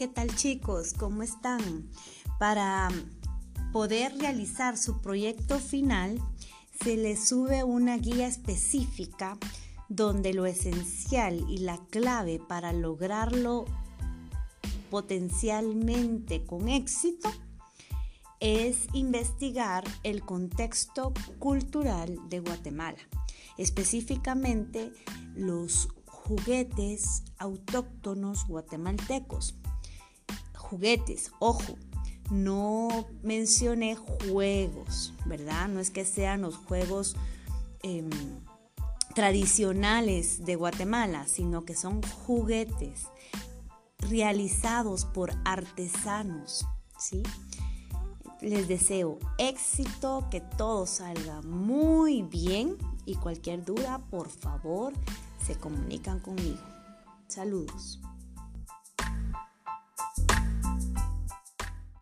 ¿Qué tal chicos? ¿Cómo están? Para poder realizar su proyecto final, se les sube una guía específica donde lo esencial y la clave para lograrlo potencialmente con éxito es investigar el contexto cultural de Guatemala, específicamente los juguetes autóctonos guatemaltecos. Juguetes, ojo, no mencioné juegos, ¿verdad? No es que sean los juegos em, tradicionales de Guatemala, sino que son juguetes realizados por artesanos, ¿sí? Les deseo éxito, que todo salga muy bien y cualquier duda, por favor, se comunican conmigo. Saludos.